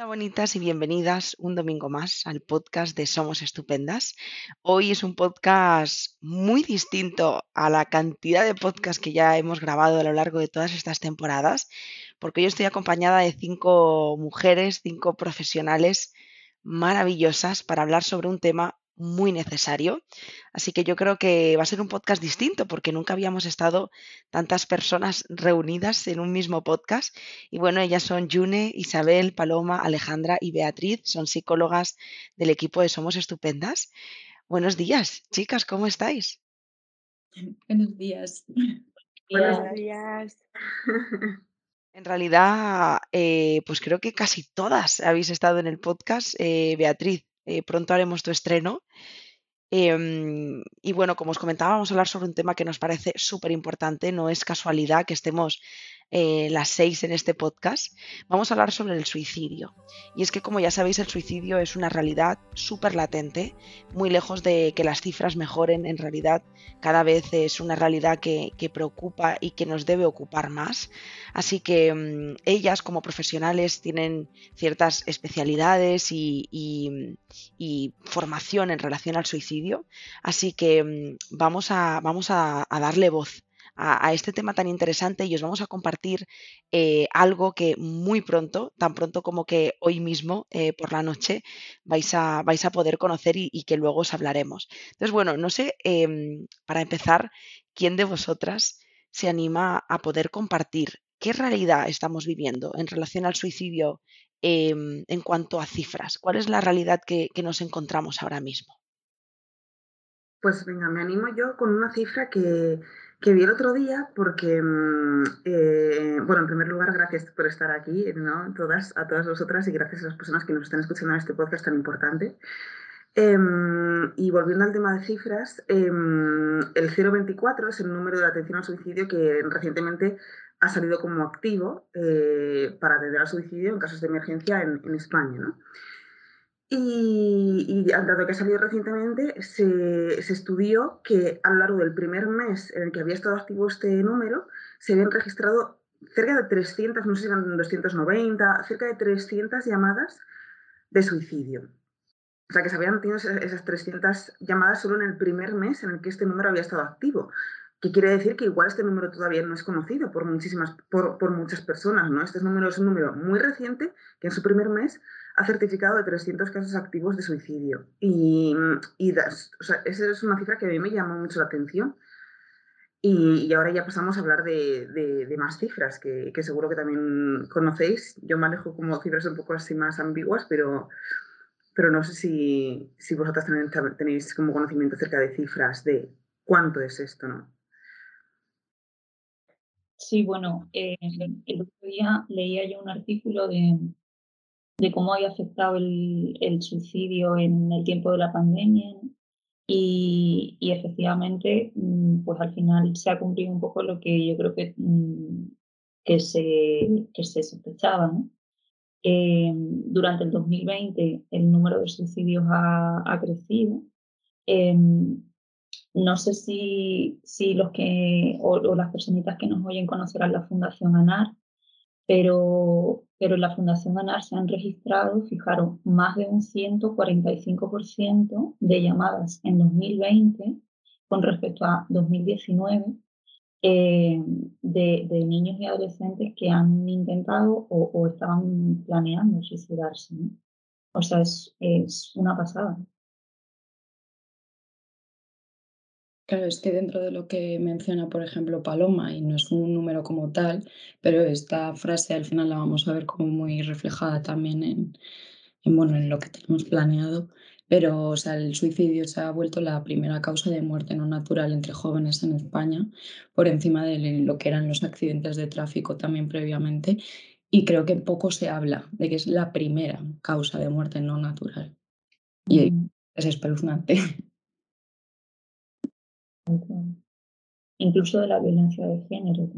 Hola bonitas y bienvenidas un domingo más al podcast de Somos Estupendas. Hoy es un podcast muy distinto a la cantidad de podcasts que ya hemos grabado a lo largo de todas estas temporadas, porque yo estoy acompañada de cinco mujeres, cinco profesionales maravillosas para hablar sobre un tema muy necesario. Así que yo creo que va a ser un podcast distinto porque nunca habíamos estado tantas personas reunidas en un mismo podcast. Y bueno, ellas son June, Isabel, Paloma, Alejandra y Beatriz. Son psicólogas del equipo de Somos Estupendas. Buenos días, chicas, ¿cómo estáis? Buenos días. Buenos días. En realidad, eh, pues creo que casi todas habéis estado en el podcast. Eh, Beatriz, eh, pronto haremos tu estreno. Em, y bueno, como os comentaba, vamos a hablar sobre un tema que nos parece súper importante. No es casualidad que estemos eh, las seis en este podcast, vamos a hablar sobre el suicidio. Y es que, como ya sabéis, el suicidio es una realidad súper latente, muy lejos de que las cifras mejoren, en realidad cada vez es una realidad que, preocupa y que nos debe ocupar más. Así que mm, ellas, como profesionales, tienen ciertas especialidades y, formación en relación al suicidio. Así que mm, vamos a, vamos a darle voz a, este tema tan interesante y os vamos a compartir eh, algo que muy pronto, tan pronto como que hoy mismo eh, por la noche, vais a, vais a poder conocer y, que luego os hablaremos. Entonces, bueno, no sé, em, para empezar, ¿quién de vosotras se anima a poder compartir qué realidad estamos viviendo en relación al suicidio em, en cuanto a cifras? ¿Cuál es la realidad que, que nos encontramos ahora mismo? Pues venga, me animo yo con una cifra que, que vi el otro día porque, mm, eh, bueno, en primer lugar, gracias por estar aquí, ¿no? Todas, a todas vosotras y gracias a las personas que nos están escuchando en este podcast tan importante. Em, y volviendo al tema de cifras, em, el 024 es el número de atención al suicidio que recientemente ha salido como activo eh, para atender al suicidio en casos de emergencia en, en España, ¿no? Y, y, dado que ha salido recientemente, se, estudió que a lo largo del primer mes en el que había estado activo este número, se habían registrado cerca de 300, no sé si eran 290, cerca de 300 llamadas de suicidio. O sea, que se habían tenido esas 300 llamadas solo en el primer mes en el que este número había estado activo. Que quiere decir que igual este número todavía no es conocido por, muchísimas, por, por muchas personas, ¿no? Este número es un número muy reciente que en su primer mes ha certificado de 300 casos activos de suicidio. Y, y esa es una cifra que a mí me llamó mucho la atención. Y, ahora ya pasamos a hablar de, de, más cifras, que, que, seguro que también conocéis. Yo manejo como cifras un poco así más ambiguas, pero, pero no sé si, si vosotras tenéis, tenéis como conocimiento acerca de cifras de cuánto es esto, ¿no? Sí, bueno, eh, el otro día leía yo un artículo de, de cómo había afectado el, suicidio en el tiempo de la pandemia y, efectivamente, mm, pues al final se ha cumplido un poco lo que yo creo que, mm, que, se, que se sospechaba. Eh, durante el 2020 el número de suicidios ha, crecido. Eh, no sé si, si los que o, o, las personitas que nos oyen conocerán la Fundación ANAR, pero, pero en la Fundación ANAR se han registrado, fijaros, más de un 145% de llamadas en 2020 con respecto a 2019 eh, de, de, niños y adolescentes que han intentado o, estaban planeando suicidarse. O sea, es, es una pasada. Claro, es que dentro de lo que menciona, por ejemplo, Paloma, y no es un número como tal, pero esta frase al final la vamos a ver como muy reflejada también en, bueno, en lo que tenemos planeado. Pero o sea, el suicidio se ha vuelto la primera causa de muerte no natural entre jóvenes en España, por encima de lo que eran los accidentes de tráfico también previamente. Y creo que poco se habla de que es la primera causa de muerte no natural. Y mm. es espeluznante. Incluso de la violencia de género.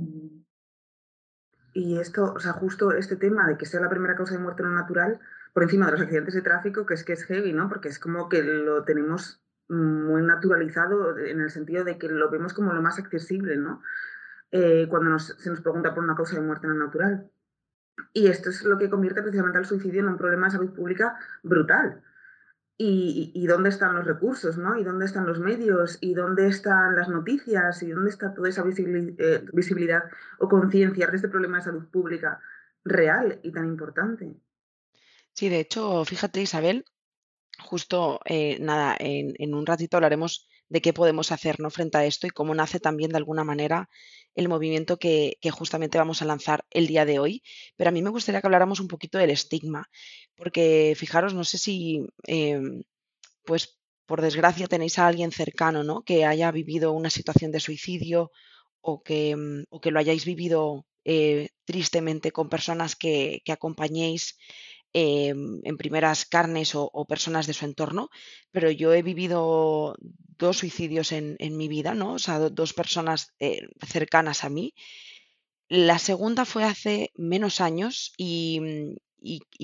Y esto, o sea, justo este tema de que sea la primera causa de muerte no natural, por encima de los accidentes de tráfico, que es que es heavy, ¿no? Porque es como que lo tenemos muy naturalizado en el sentido de que lo vemos como lo más accesible, ¿no? Eh, cuando se nos pregunta por una causa de muerte no natural. Y esto es lo que convierte precisamente al suicidio en un problema de salud pública brutal. Y, dónde están los recursos, ¿no? Y dónde están los medios, y dónde están las noticias, y dónde está toda esa eh, visibilidad o conciencia de este problema de salud pública real y tan importante. Sí, de hecho, fíjate, Isabel, justo eh, nada, en, un ratito hablaremos de qué podemos hacer ¿no? frente a esto y cómo nace también de alguna manera el movimiento que, justamente vamos a lanzar el día de hoy. Pero a mí me gustaría que habláramos un poquito del estigma, porque fijaros, no sé si, em, pues por desgracia tenéis a alguien cercano ¿no? que haya vivido una situación de suicidio o que, mm, o que lo hayáis vivido eh, tristemente con personas que, que acompañéis Em, en primeras carnes o, personas de su entorno, pero yo he vivido dos suicidios en, mi vida, ¿no? O sea, dos personas eh, cercanas a mí. La segunda fue hace menos años y,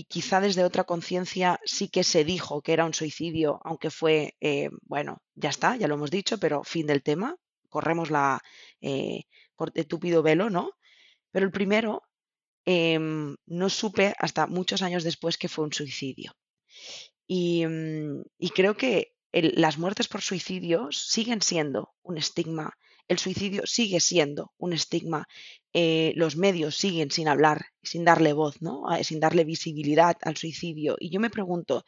quizá desde otra conciencia sí que se dijo que era un suicidio, aunque fue, eh, bueno, ya está, ya lo hemos dicho, pero fin del tema, corremos la eh, el túpido velo, ¿no? Pero el primero Em, no supe hasta muchos años después que fue un suicidio. Y, mm, creo que las muertes por suicidio siguen siendo un estigma. El suicidio sigue siendo un estigma. Eh, los medios siguen sin hablar, sin darle voz, ¿no? sin darle visibilidad al suicidio. Y yo me pregunto,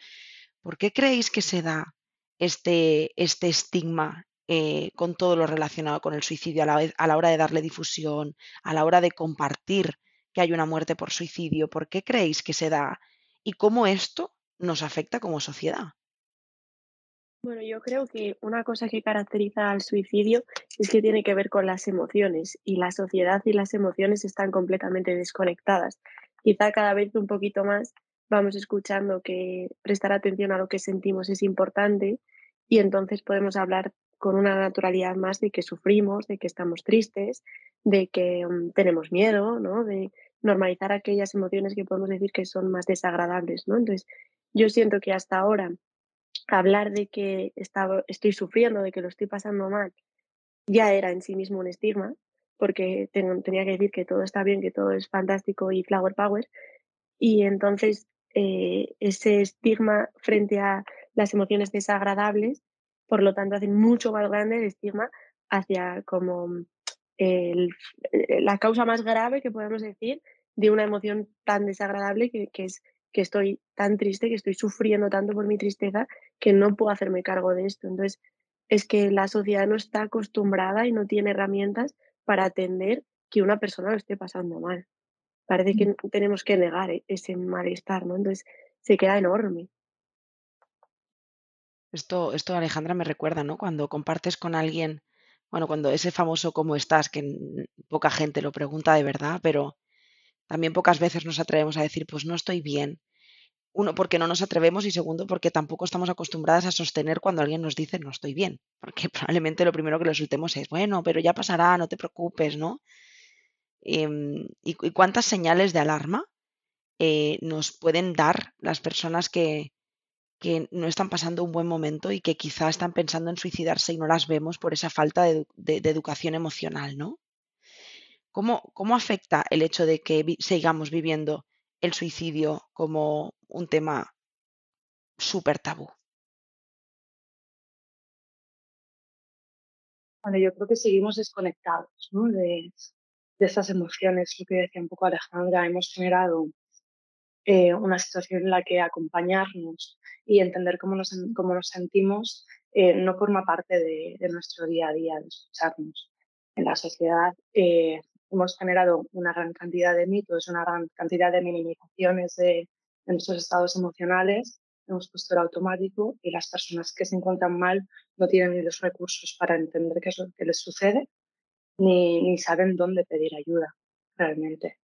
¿por qué creéis que se da este, este estigma eh, con todo lo relacionado con el suicidio a la, a la hora de darle difusión, a la hora de compartir que hay una muerte por suicidio? ¿Por qué creéis que se da? ¿Y cómo esto nos afecta como sociedad? Bueno, yo creo que una cosa que caracteriza al suicidio es que tiene que ver con las emociones y la sociedad y las emociones están completamente desconectadas. Quizá cada vez un poquito más vamos escuchando que prestar atención a lo que sentimos es importante y entonces podemos hablar con una naturalidad más de que sufrimos, de que estamos tristes, de que mm, tenemos miedo, ¿no? De normalizar aquellas emociones que podemos decir que son más desagradables, ¿no? Entonces, yo siento que hasta ahora hablar de que estaba, estoy sufriendo, de que lo estoy pasando mal, ya era en sí mismo un estigma, porque tenía que decir que todo está bien, que todo es fantástico y flower power. Y entonces eh, ese estigma frente a las emociones desagradables por lo tanto hacen mucho más grande el estigma hacia como eh, la causa más grave que podemos decir de una emoción tan desagradable que, es que estoy tan triste, que estoy sufriendo tanto por mi tristeza, que no puedo hacerme cargo de esto. Entonces, es que la sociedad no está acostumbrada y no tiene herramientas para atender que una persona lo esté pasando mal. Parece que mm. tenemos que negar e-, ese malestar, ¿no? Entonces, se queda enorme. Esto, esto, Alejandra, me recuerda, ¿no? Cuando compartes con alguien, bueno, cuando ese famoso cómo estás, que poca gente lo pregunta de verdad, pero también pocas veces nos atrevemos a decir, pues no estoy bien. Uno, porque no nos atrevemos y segundo, porque tampoco estamos acostumbradas a sostener cuando alguien nos dice no estoy bien, porque probablemente lo primero que le soltemos es, bueno, pero ya pasará, no te preocupes, ¿no? Em, y, cuántas señales de alarma eh, nos pueden dar las personas que, que no están pasando un buen momento y que quizá están pensando en suicidarse y no las vemos por esa falta de, educación emocional, ¿no? ¿Cómo, ¿Cómo, afecta el hecho de que sigamos viviendo el suicidio como un tema súper tabú? Bueno, yo creo que seguimos desconectados ¿no? de, de esas emociones, lo que decía un poco Alejandra, hemos generado eh, una situación en la que acompañarnos y entender cómo nos, cómo nos sentimos eh, no forma parte de, nuestro día a día, de escucharnos. En la sociedad eh, hemos generado una gran cantidad de mitos, una gran cantidad de minimizaciones de, nuestros estados emocionales, hemos puesto el automático y las personas que se encuentran mal no tienen ni los recursos para entender qué es lo que les sucede, ni, ni saben dónde pedir ayuda realmente.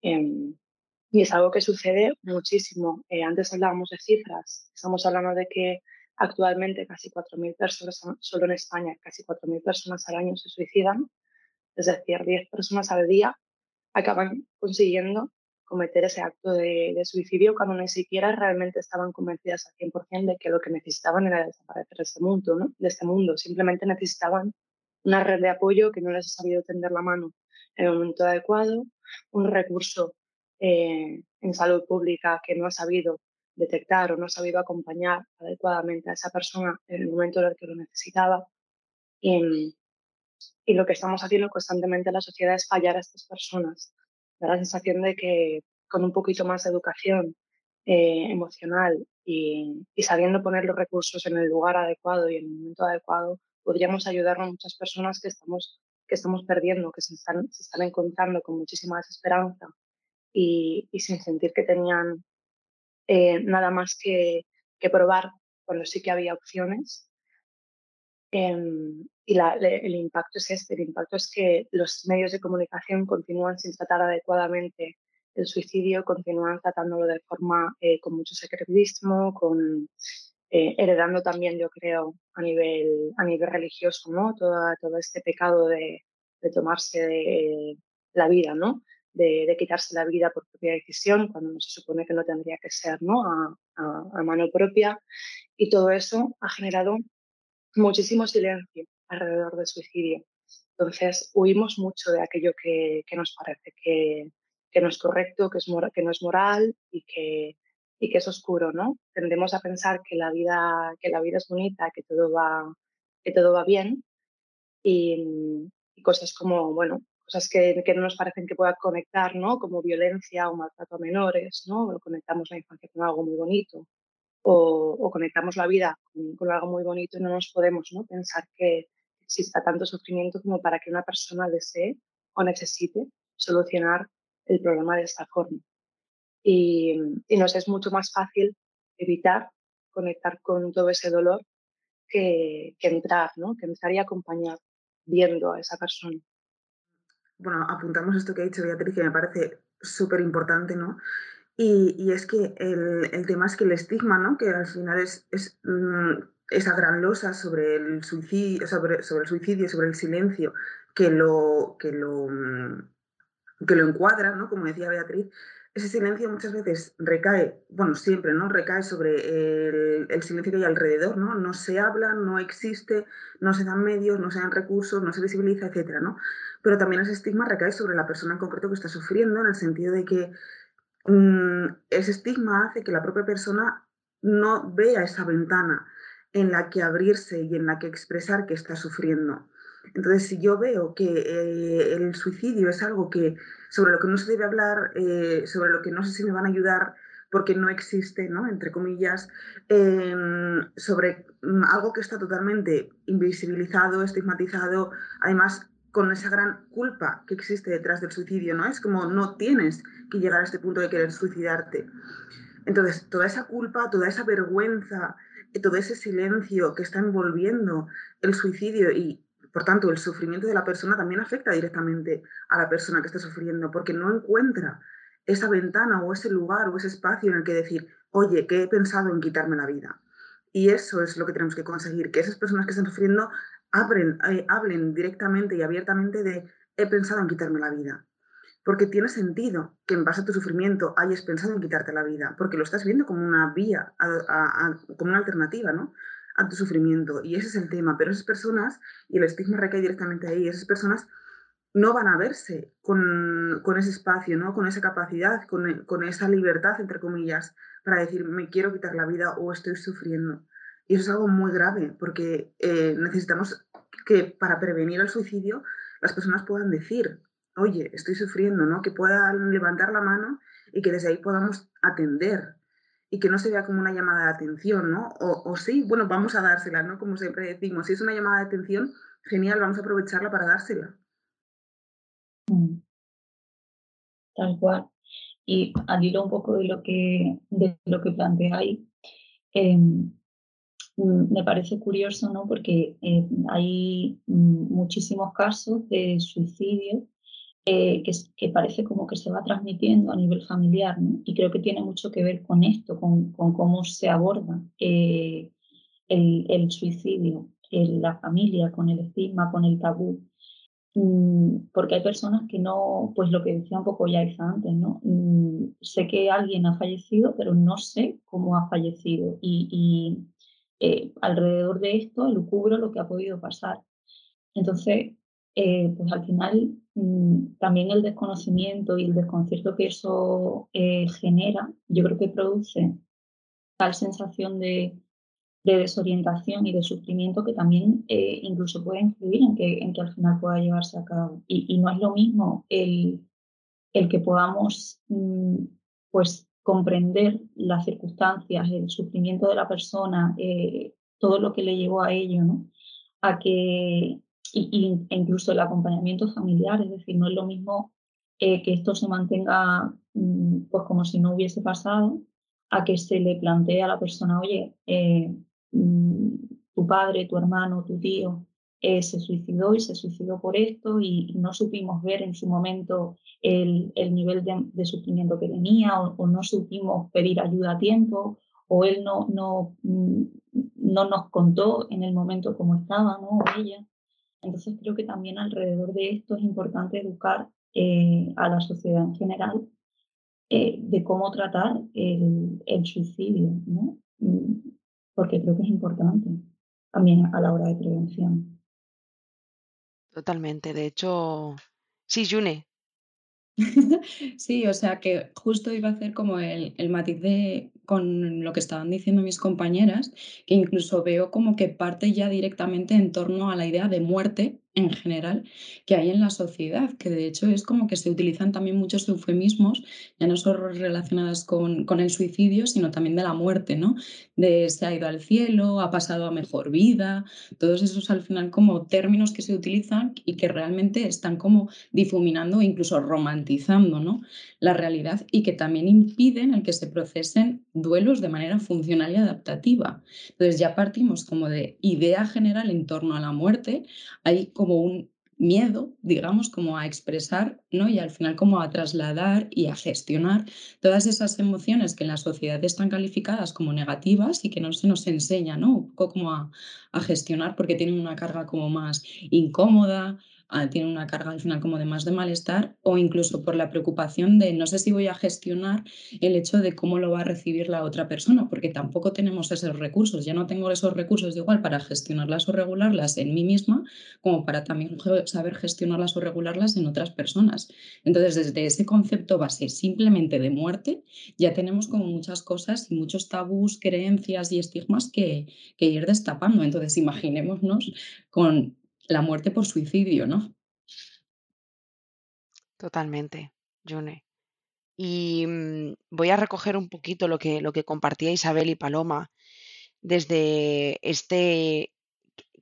Em, y es algo que sucede muchísimo. Eh, antes hablábamos de cifras. Estamos hablando de que actualmente casi 4.000 personas, solo en España, casi 4.000 personas al año se suicidan. Es decir, 10 personas al día acaban consiguiendo cometer ese acto de, suicidio cuando ni siquiera realmente estaban convencidas al 100% de que lo que necesitaban era desaparecer de este mundo, ¿no? de este mundo. Simplemente necesitaban una red de apoyo que no les ha sabido tender la mano en el momento adecuado, un recurso eh, en salud pública que no ha sabido detectar o no ha sabido acompañar adecuadamente a esa persona en el momento en el que lo necesitaba. Y, y lo que estamos haciendo constantemente en la sociedad es fallar a estas personas. Da la sensación de que con un poquito más de educación eh, emocional y, y, sabiendo poner los recursos en el lugar adecuado y en el momento adecuado, podríamos ayudar a muchas personas que estamos, que estamos perdiendo, que se están, se están encontrando con muchísima desesperanza y, sin sentir que tenían eh, nada más que, que, probar cuando sí que había opciones. Eh, y el impacto es este, el impacto es que los medios de comunicación continúan sin tratar adecuadamente el suicidio, continúan tratándolo de forma eh, con mucho secretismo, con, eh, heredando también, yo creo, a nivel, a nivel religioso, ¿no? Todo, todo este pecado de, de tomarse de, la vida, ¿no? De, quitarse la vida por propia decisión, cuando no se supone que no tendría que ser, ¿no? A, mano propia. Y todo eso ha generado muchísimo silencio alrededor del suicidio. Entonces, huimos mucho de aquello que, que nos parece que, que, no es correcto, que, es que no es moral y que, y que es oscuro, ¿no? Tendemos a pensar que la vida, que la vida es bonita, que todo va, que todo va bien y cosas como, bueno, cosas que, que, no nos parecen que puedan conectar, ¿no? Como violencia o maltrato a menores, ¿no? O conectamos la infancia con algo muy bonito o, o conectamos la vida con, con, algo muy bonito y no nos podemos, ¿no? Pensar que exista tanto sufrimiento como para que una persona desee o necesite solucionar el problema de esta forma. Y, y nos es mucho más fácil evitar conectar con todo ese dolor que, que entrar, ¿no? Que entrar y acompañar viendo a esa persona. Bueno, apuntamos esto que ha dicho Beatriz, que me parece súper importante, ¿no? Y, y, es que el, el, tema es que el estigma, ¿no? Que al final es, es mmm, esa gran losa sobre el suicidio, sobre, sobre el suicidio, sobre el silencio, que lo, que lo, mmm, que lo encuadra, ¿no? Como decía Beatriz, ese silencio muchas veces recae, bueno, siempre, ¿no? Recae sobre el, silencio que hay alrededor, ¿no? No se habla, no existe, no se dan medios, no se dan recursos, no se visibiliza, etcétera, ¿no? Pero también ese estigma recae sobre la persona en concreto que está sufriendo, en el sentido de que mmm, ese estigma hace que la propia persona no vea esa ventana en la que abrirse y en la que expresar que está sufriendo. Entonces, si yo veo que eh, el suicidio es algo que sobre lo que no se debe hablar, eh, sobre lo que no sé si me van a ayudar porque no existe, ¿no? entre comillas, eh, sobre mm, algo que está totalmente invisibilizado, estigmatizado, además con esa gran culpa que existe detrás del suicidio, ¿no? Es como no tienes que llegar a este punto de querer suicidarte. Entonces, toda esa culpa, toda esa vergüenza, todo ese silencio que está envolviendo el suicidio y por tanto, el sufrimiento de la persona también afecta directamente a la persona que está sufriendo, porque no encuentra esa ventana o ese lugar o ese espacio en el que decir, oye, que he pensado en quitarme la vida. Y eso es lo que tenemos que conseguir, que esas personas que están sufriendo abren, eh, hablen directamente y abiertamente de, he pensado en quitarme la vida. Porque tiene sentido que en base a tu sufrimiento hayas pensado en quitarte la vida, porque lo estás viendo como una vía, como una alternativa, ¿no? A tu sufrimiento. Y ese es el tema. Pero esas personas, y el estigma recae directamente ahí, esas personas no van a verse con, con ese espacio, ¿no? con esa capacidad, con, con, esa libertad, entre comillas, para decir, me quiero quitar la vida o estoy sufriendo. Y eso es algo muy grave, porque eh, necesitamos que para prevenir el suicidio las personas puedan decir, oye, estoy sufriendo, ¿no? que puedan levantar la mano y que desde ahí podamos atender y que no se vea como una llamada de atención, ¿no? O, sí, bueno, vamos a dársela, ¿no? Como siempre decimos, si es una llamada de atención, genial, vamos a aprovecharla para dársela. Mm. Tal cual. Y al hilo un poco de lo que, de lo que planteáis, eh, me parece curioso, ¿no? Porque eh, hay muchísimos casos de suicidio eh, que, que, parece como que se va transmitiendo a nivel familiar, ¿no? Y creo que tiene mucho que ver con esto, con, con cómo se aborda eh, el, el, suicidio en la familia, con el estigma, con el tabú. Mm, porque hay personas que no, pues lo que decía un poco ya antes, ¿no? Mm, sé que alguien ha fallecido, pero no sé cómo ha fallecido. Y, y eh, alrededor de esto, cubro lo que ha podido pasar. Entonces, eh, pues al final mm, también el desconocimiento y el desconcierto que eso eh, genera, yo creo que produce tal sensación de, desorientación y de sufrimiento que también eh, incluso puede influir en que, en que al final pueda llevarse a cabo. Y, no es lo mismo el, el que podamos mm, pues comprender las circunstancias, el sufrimiento de la persona, todo lo que le llevó a ello, ¿no? A que y, e incluso el acompañamiento familiar, es decir, no es lo mismo eh, que esto se mantenga mm, pues como si no hubiese pasado, a que se le plantee a la persona, oye, eh, mm, tu padre, tu hermano, tu tío eh, se suicidó y se suicidó por esto y, no supimos ver en su momento el, el nivel de, sufrimiento que tenía o, no supimos pedir ayuda a tiempo o él no, no, mm, no nos contó en el momento cómo estaba, ¿no? Ella. Entonces creo que también alrededor de esto es importante educar eh, a la sociedad en general eh, de cómo tratar el, suicidio, ¿no? Mm, porque creo que es importante también a la hora de prevención. Totalmente. De hecho, sí, June, Sí, o sea que justo iba a hacer como el, el matiz de con lo que estaban diciendo mis compañeras, que incluso veo como que parte ya directamente en torno a la idea de muerte en general que hay en la sociedad, que de hecho es como que se utilizan también muchos eufemismos, ya no solo relacionadas con, con el suicidio, sino también de la muerte, ¿no? De se ha ido al cielo, ha pasado a mejor vida, todos esos al final como términos que se utilizan y que realmente están como difuminando e incluso romantizando, ¿no? La realidad y que también impiden el que se procesen duelos de manera funcional y adaptativa. Entonces ya partimos como de idea general en torno a la muerte, hay como un miedo, digamos, como a expresar, ¿no? Y al final como a trasladar y a gestionar todas esas emociones que en la sociedad están calificadas como negativas y que no se nos enseña, ¿no? Un poco como a, a gestionar porque tienen una carga como más incómoda, tiene una carga al final como de más de malestar o incluso por la preocupación de no sé si voy a gestionar el hecho de cómo lo va a recibir la otra persona, porque tampoco tenemos esos recursos. Ya no tengo esos recursos igual para gestionarlas o regularlas en mí misma, como para también saber gestionarlas o regularlas en otras personas. Entonces, desde ese concepto base simplemente de muerte, ya tenemos como muchas cosas y muchos tabús, creencias y estigmas que, que ir destapando. Entonces, imaginémonos con la muerte por suicidio, ¿no? Totalmente, June. Y mm, voy a recoger un poquito lo que, lo que compartía Isabel y Paloma desde este,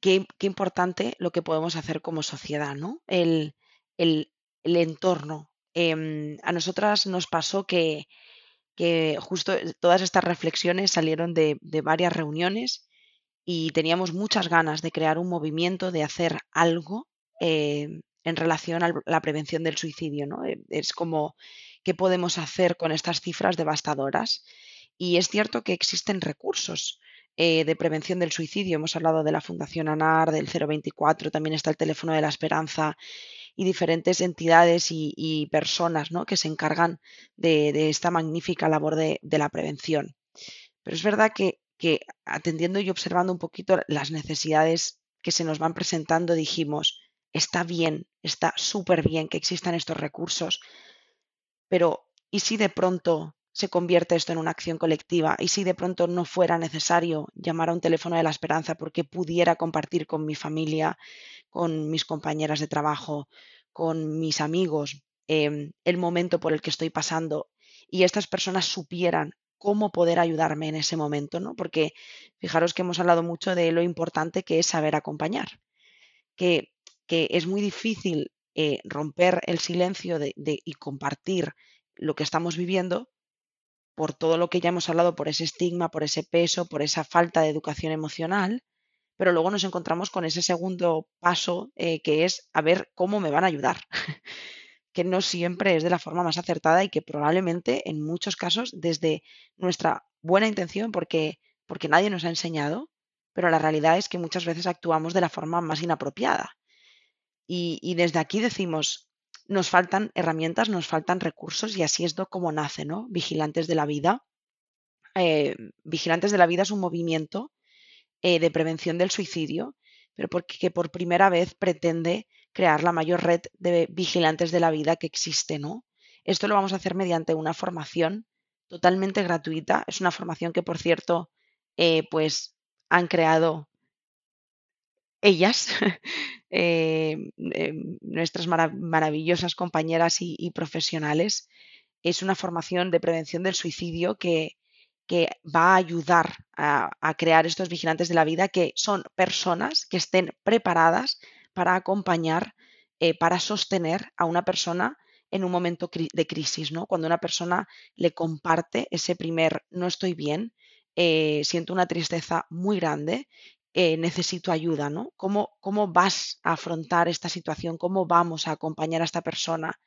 qué, importante lo que podemos hacer como sociedad, ¿no? El, entorno. Em, a nosotras nos pasó que, que, justo todas estas reflexiones salieron de, de varias reuniones y teníamos muchas ganas de crear un movimiento, de hacer algo eh, en relación a la prevención del suicidio. ¿no? Eh, es como, ¿qué podemos hacer con estas cifras devastadoras? Y es cierto que existen recursos eh, de prevención del suicidio. Hemos hablado de la Fundación ANAR, del 024, también está el teléfono de la esperanza y diferentes entidades y, personas ¿no? que se encargan de, esta magnífica labor de, de la prevención. Pero es verdad que que atendiendo y observando un poquito las necesidades que se nos van presentando, dijimos, está bien, está súper bien que existan estos recursos, pero ¿y si de pronto se convierte esto en una acción colectiva? ¿Y si de pronto no fuera necesario llamar a un teléfono de la esperanza porque pudiera compartir con mi familia, con mis compañeras de trabajo, con mis amigos, em, el momento por el que estoy pasando y estas personas supieran cómo poder ayudarme en ese momento, ¿no? Porque fijaros que hemos hablado mucho de lo importante que es saber acompañar, que, es muy difícil eh, romper el silencio y compartir lo que estamos viviendo por todo lo que ya hemos hablado, por ese estigma, por ese peso, por esa falta de educación emocional, pero luego nos encontramos con ese segundo paso eh, que es a ver cómo me van a ayudar. que no siempre es de la forma más acertada y que probablemente en muchos casos desde nuestra buena intención, porque, porque nadie nos ha enseñado, pero la realidad es que muchas veces actuamos de la forma más inapropiada. Y, desde aquí decimos, nos faltan herramientas, nos faltan recursos y así es como nace, ¿no? Vigilantes de la vida. Eh, Vigilantes de la vida es un movimiento eh, de prevención del suicidio, pero porque por primera vez pretende crear la mayor red de vigilantes de la vida que existe, ¿no? Esto lo vamos a hacer mediante una formación totalmente gratuita. Es una formación que, por cierto, eh, pues han creado ellas, eh, em, nuestras maravillosas compañeras y, profesionales. Es una formación de prevención del suicidio que, que va a ayudar a, crear estos vigilantes de la vida, que son personas que estén preparadas para acompañar, eh, para sostener a una persona en un momento de crisis, ¿no? Cuando una persona le comparte ese primer no estoy bien, eh, siento una tristeza muy grande, eh, necesito ayuda, ¿no? ¿Cómo, ¿Cómo vas a afrontar esta situación? ¿Cómo vamos a acompañar a esta persona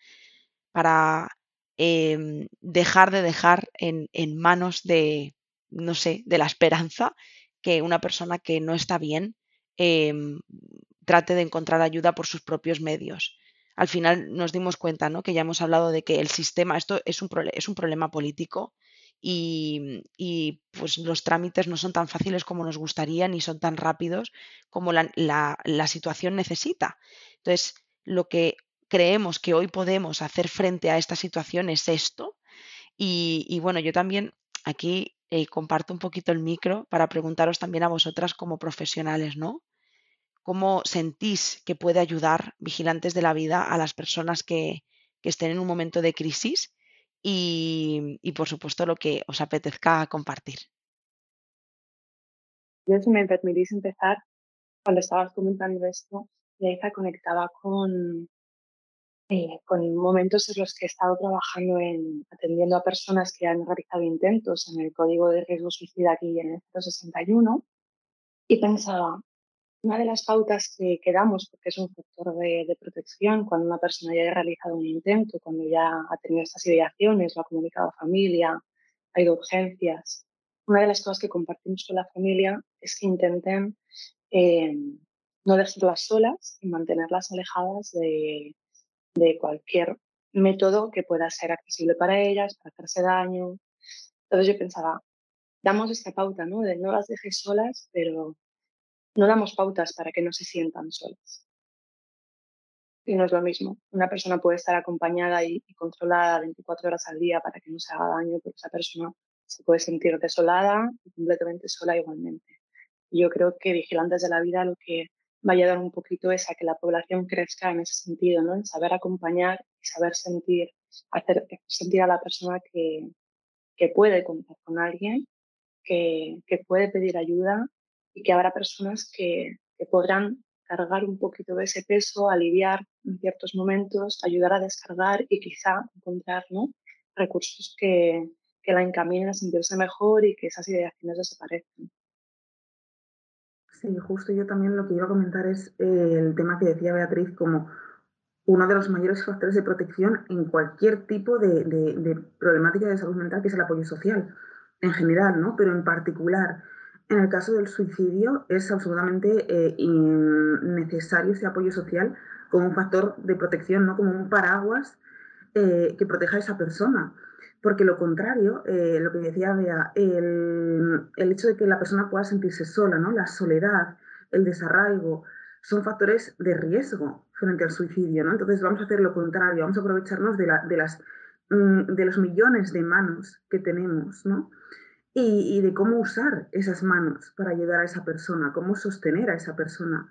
para em, dejar de dejar en, manos de, no sé, de la esperanza que una persona que no está bien em, trate de encontrar ayuda por sus propios medios? al final nos dimos cuenta, ¿no? Que ya hemos hablado de que el sistema, esto es un, es un problema político y, pues los trámites no son tan fáciles como nos gustaría ni son tan rápidos como la, situación necesita. Entonces, lo que creemos que hoy podemos hacer frente a esta situación es esto. Y, bueno, yo también aquí eh, comparto un poquito el micro para preguntaros también a vosotras como profesionales, ¿no? ¿Cómo sentís que puede ayudar Vigilantes de la Vida a las personas que, estén en un momento de crisis y, por supuesto lo que os apetezca compartir. Yo si me permitís empezar, cuando estabas comentando esto, Leiza conectaba con, eh, con momentos en los que he estado trabajando en atendiendo a personas que han realizado intentos en el código de riesgo suicida aquí en el 061 y pensaba, una de las pautas que, damos, porque es un factor de, protección, cuando una persona ya ha realizado un intento, cuando ya ha tenido estas ideaciones, lo ha comunicado a familia, ha ido urgencias, una de las cosas que compartimos con la familia es que intenten eh, no dejarlas solas y mantenerlas alejadas de, de cualquier método que pueda ser accesible para ellas, para hacerse daño. Entonces yo pensaba, damos esta pauta, ¿no? De no las dejes solas, pero no damos pautas para que no se sientan solas. Y no es lo mismo. Una persona puede estar acompañada y, controlada 24 horas al día para que no se haga daño, pero esa persona se puede sentir desolada y completamente sola igualmente. Y yo creo que Vigilantes de la Vida lo que va a ayudar un poquito es a que la población crezca en ese sentido, ¿no? En saber acompañar y saber sentir, hacer sentir a la persona que, que puede contar con alguien, que, que puede pedir ayuda y que habrá personas que, podrán cargar un poquito de ese peso, aliviar en ciertos momentos, ayudar a descargar y quizá encontrar recursos que, la encaminen a sentirse mejor y que esas ideaciones desaparezcan. Sí, justo yo también lo que iba a comentar es eh, el tema que decía Beatriz como uno de los mayores factores de protección en cualquier tipo de, de problemática de salud mental, que es el apoyo social en general, ¿no? Pero en particular en el caso del suicidio es absolutamente eh, necesario ese apoyo social como un factor de protección, no como un paraguas eh, que proteja a esa persona. Porque lo contrario, eh, lo que decía Bea, el, hecho de que la persona pueda sentirse sola, ¿no? la soledad, el desarraigo, son factores de riesgo frente al suicidio. ¿no? Entonces vamos a hacer lo contrario, vamos a aprovecharnos de, de, las, mm, de los millones de manos que tenemos. ¿no? Y, de cómo usar esas manos para ayudar a esa persona, cómo sostener a esa persona.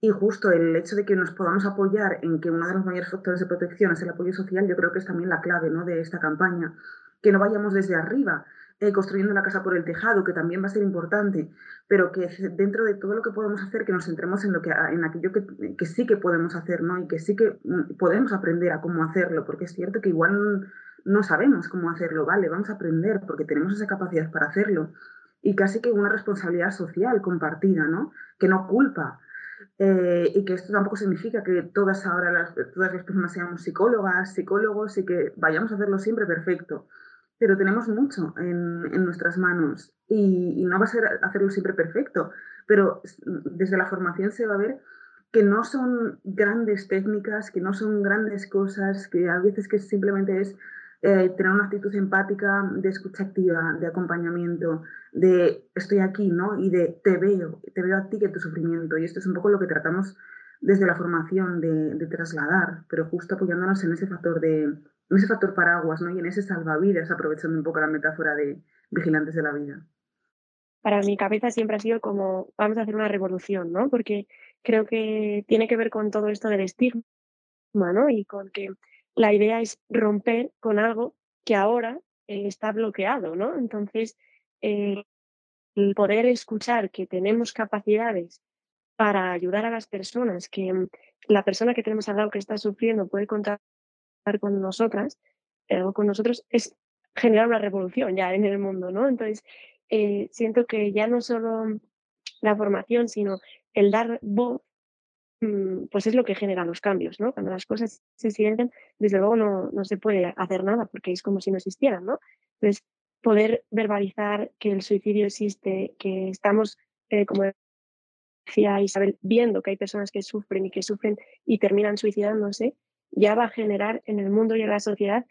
Y justo el hecho de que nos podamos apoyar en que uno de los mayores factores de protección es el apoyo social, yo creo que es también la clave ¿no? de esta campaña. Que no vayamos desde arriba, eh, construyendo la casa por el tejado, que también va a ser importante, pero que dentro de todo lo que podemos hacer, que nos centremos en, lo que, en aquello que, que sí que podemos hacer ¿no? y que sí que mm, podemos aprender a cómo hacerlo, porque es cierto que igual no sabemos cómo hacerlo, vale, vamos a aprender porque tenemos esa capacidad para hacerlo. Y casi que una responsabilidad social compartida, ¿no? Que no culpa. Eh, y que esto tampoco significa que todas ahora las, todas las personas seamos psicólogas, psicólogos y que vayamos a hacerlo siempre perfecto. Pero tenemos mucho en, en nuestras manos y, y, no va a ser hacerlo siempre perfecto, pero desde la formación se va a ver que no son grandes técnicas, que no son grandes cosas, que a veces que simplemente es eh, tener una actitud empática, de escucha activa, de acompañamiento, de estoy aquí, ¿no? Y de te veo, te veo a ti que tu sufrimiento. Y esto es un poco lo que tratamos desde la formación de, trasladar, pero justo apoyándonos en ese factor de ese factor paraguas, ¿no? Y en ese salvavidas, aprovechando un poco la metáfora de vigilantes de la vida. Para mi cabeza siempre ha sido como vamos a hacer una revolución, ¿no? Porque creo que tiene que ver con todo esto del estigma, ¿no? Y con que la idea es romper con algo que ahora eh, está bloqueado, ¿no? Entonces, eh, el poder escuchar que tenemos capacidades para ayudar a las personas, que mm, la persona que tenemos al lado que está sufriendo puede contar con nosotras, eh, o con nosotros, es generar una revolución ya en el mundo, ¿no? Entonces, eh, siento que ya no solo la formación, sino el dar voz, pues es lo que genera los cambios, ¿no? Cuando las cosas se sienten, desde luego no, no se puede hacer nada porque es como si no existieran, ¿no? Entonces, poder verbalizar que el suicidio existe, que estamos, eh, como decía Isabel, viendo que hay personas que sufren y que sufren y terminan suicidándose, ya va a generar en el mundo y en la sociedad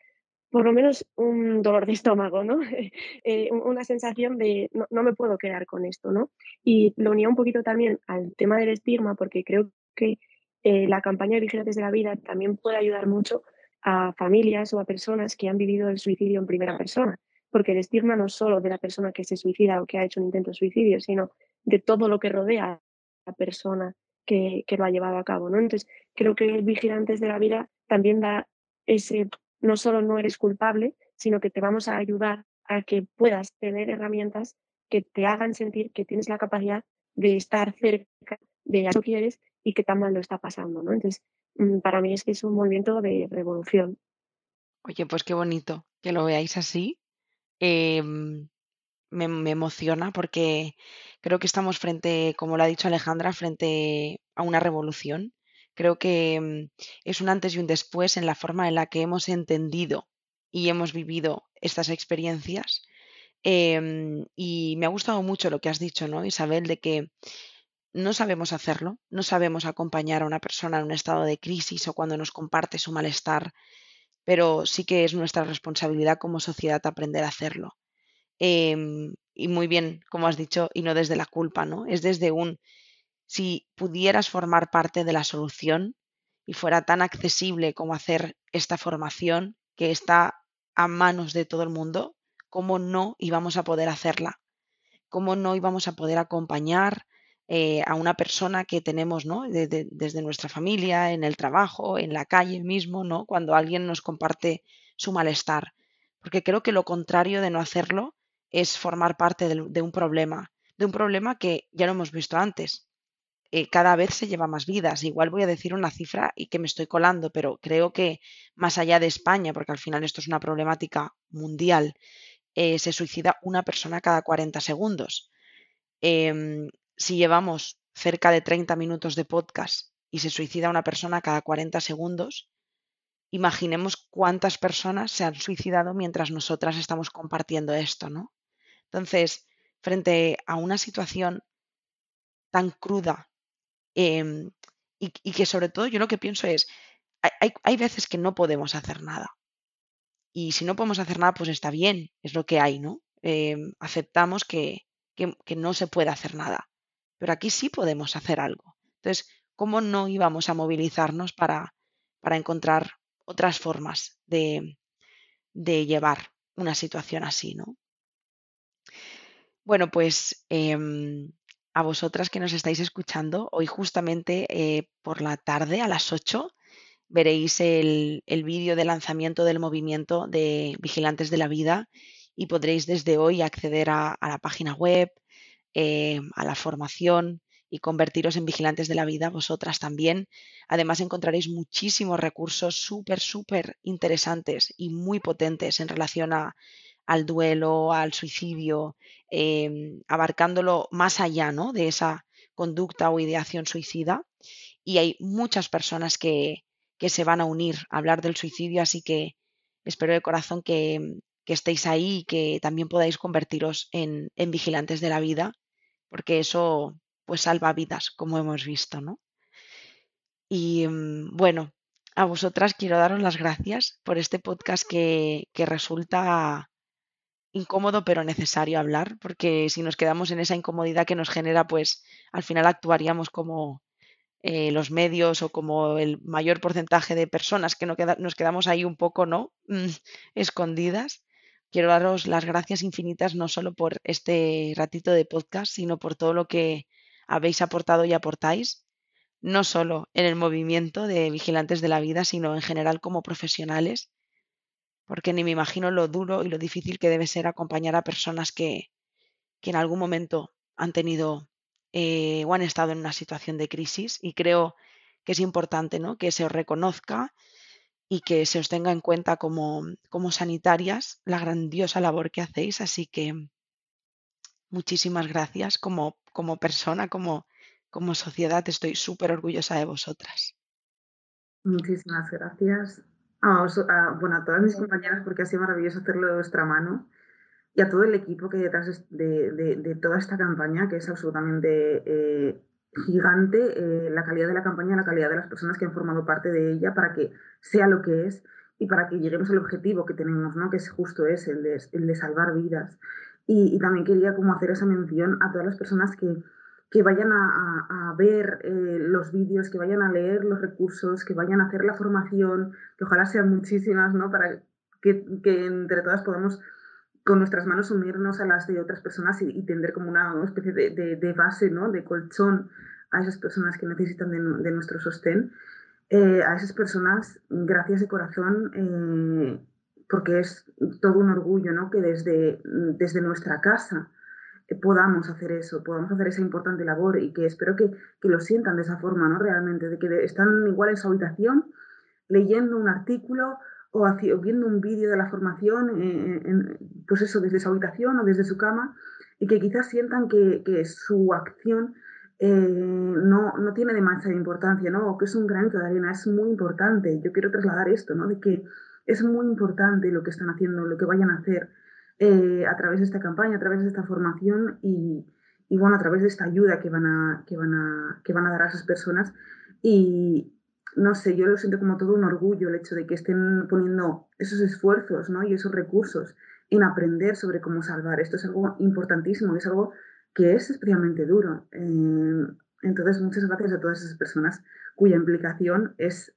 por lo menos un dolor de estómago, ¿no? Eh, una sensación de no, me puedo quedar con esto, ¿no? Y lo unía un poquito también al tema del estigma, porque creo que eh, la campaña de Vigilantes de la Vida también puede ayudar mucho a familias o a personas que han vivido el suicidio en primera persona porque el estigma no solo de la persona que se suicida o que ha hecho un intento de suicidio, sino de todo lo que rodea a la persona que, lo ha llevado a cabo. ¿no? Entonces, creo que Vigilantes de la Vida también da ese, no solo no eres culpable, sino que te vamos a ayudar a que puedas tener herramientas que te hagan sentir que tienes la capacidad de estar cerca de lo que quieres y que tan mal lo está pasando. ¿no? Entonces, mm, para mí es que es un movimiento de revolución. Oye, pues qué bonito que lo veáis así Em, me, emociona porque creo que estamos frente, como lo ha dicho Alejandra, frente a una revolución. Creo que em, es un antes y un después en la forma en la que hemos entendido y hemos vivido estas experiencias. Em, y me ha gustado mucho lo que has dicho, ¿no, Isabel? De que no sabemos hacerlo, no sabemos acompañar a una persona en un estado de crisis o cuando nos comparte su malestar pero sí que es nuestra responsabilidad como sociedad aprender a hacerlo. Em, y muy bien, como has dicho, y no desde la culpa, ¿no? Es desde un, si pudieras formar parte de la solución y fuera tan accesible como hacer esta formación que está a manos de todo el mundo, ¿cómo no íbamos a poder hacerla? ¿Cómo no íbamos a poder acompañar eh, a una persona que tenemos ¿no? desde nuestra familia, en el trabajo, en la calle mismo, ¿no? cuando alguien nos comparte su malestar. Porque creo que lo contrario de no hacerlo es formar parte de, un problema, de un problema que ya lo hemos visto antes. Eh, cada vez se lleva más vidas. Igual voy a decir una cifra y que me estoy colando, pero creo que más allá de España, porque al final esto es una problemática mundial, eh, se suicida una persona cada 40 segundos. Em, si llevamos cerca de 30 minutos de podcast y se suicida una persona cada 40 segundos, imaginemos cuántas personas se han suicidado mientras nosotras estamos compartiendo esto, ¿no? Entonces, frente a una situación tan cruda em, y, que sobre todo yo lo que pienso es, hay, veces que no podemos hacer nada. Y si no podemos hacer nada, pues está bien, es lo que hay, ¿no? Em, aceptamos que, que no se puede hacer nada pero aquí sí podemos hacer algo. Entonces, ¿cómo no íbamos a movilizarnos para, para encontrar otras formas de, llevar una situación así, ¿no? Bueno, pues em, a vosotras que nos estáis escuchando, hoy justamente eh, por la tarde a las 8 veréis el, vídeo de lanzamiento del movimiento de Vigilantes de la Vida y podréis desde hoy acceder a la página web, eh, a la formación y convertiros en vigilantes de la vida vosotras también. Además encontraréis muchísimos recursos súper, súper interesantes y muy potentes en relación a, al duelo, al suicidio, em, abarcándolo más allá ¿no? de esa conducta o ideación suicida. Y hay muchas personas que, que se van a unir a hablar del suicidio, así que espero de corazón que, que estéis ahí y que también podáis convertiros en, en vigilantes de la vida porque eso pues salva vidas, como hemos visto, ¿no? Y mm, bueno, a vosotras quiero daros las gracias por este podcast que, resulta incómodo pero necesario hablar, porque si nos quedamos en esa incomodidad que nos genera, pues al final actuaríamos como eh, los medios o como el mayor porcentaje de personas que no nos quedamos ahí un poco, ¿no? Escondidas. Quiero daros las gracias infinitas no solo por este ratito de podcast, sino por todo lo que habéis aportado y aportáis, no solo en el movimiento de vigilantes de la vida, sino en general como profesionales, porque ni me imagino lo duro y lo difícil que debe ser acompañar a personas que, que en algún momento han tenido eh, o han estado en una situación de crisis y creo que es importante ¿no? que se os reconozca y que se os tenga en cuenta como, como sanitarias la grandiosa labor que hacéis. Así que muchísimas gracias como, como persona, como, como sociedad. Estoy súper orgullosa de vosotras. Muchísimas gracias. A, bueno, a todas mis compañeras porque ha sido maravilloso hacerlo de vuestra mano y a todo el equipo que hay detrás de, de, toda esta campaña, que es absolutamente eh, gigante, eh, la calidad de la campaña, la calidad de las personas que han formado parte de ella para que sea lo que es y para que lleguemos al objetivo que tenemos, ¿no? que es justo es el de, salvar vidas. Y, también quería como hacer esa mención a todas las personas que, que vayan a, a, ver eh, los vídeos, que vayan a leer los recursos, que vayan a hacer la formación, que ojalá sean muchísimas, ¿no? Para que, que entre todas podamos con nuestras manos unirnos a las de otras personas y, tender como una, especie de, base, ¿no? de colchón a esas personas que necesitan de, nuestro sostén. Eh, a esas personas, gracias de corazón, eh, porque es todo un orgullo ¿no? que desde, desde nuestra casa eh, podamos hacer eso, podamos hacer esa importante labor y que espero que, que lo sientan de esa forma, ¿no? realmente, de que están igual en su habitación leyendo un artículo o, viendo un vídeo de la formación, eh, pues eso, desde su habitación o desde su cama, y que quizás sientan que, que su acción eh, no, no, tiene demasiada importancia, ¿no? O que es un granito de arena, es muy importante. Yo quiero trasladar esto, ¿no? De que es muy importante lo que están haciendo, lo que vayan a hacer eh, a través de esta campaña, a través de esta formación y, y, bueno, a través de esta ayuda que van a, que van a, que van a dar a esas personas. Y, no sé, yo lo siento como todo un orgullo el hecho de que estén poniendo esos esfuerzos ¿no? y esos recursos en aprender sobre cómo salvar. Esto es algo importantísimo, es algo que es especialmente duro. Eh, entonces, muchas gracias a todas esas personas cuya implicación es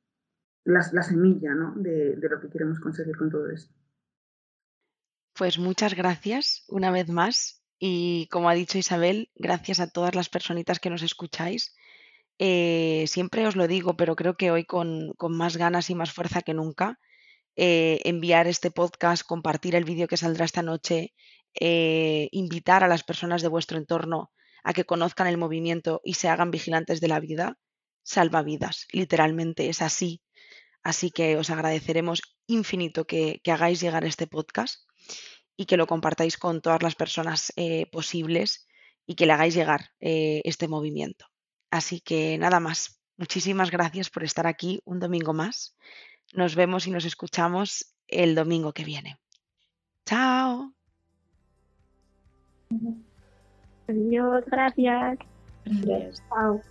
la, semilla ¿no? de, de lo que queremos conseguir con todo esto. Pues muchas gracias una vez más y como ha dicho Isabel, gracias a todas las personitas que nos escucháis eh, siempre os lo digo, pero creo que hoy con, más ganas y más fuerza que nunca, eh, enviar este podcast, compartir el vídeo que saldrá esta noche, eh, invitar a las personas de vuestro entorno a que conozcan el movimiento y se hagan vigilantes de la vida, salva vidas, literalmente es así. Así que os agradeceremos infinito que, hagáis llegar este podcast y que lo compartáis con todas las personas posibles y que le hagáis llegar este movimiento. Así que nada más. Muchísimas gracias por estar aquí un domingo más. Nos vemos y nos escuchamos el domingo que viene. Chao. Adiós, gracias. Gracias. Chao.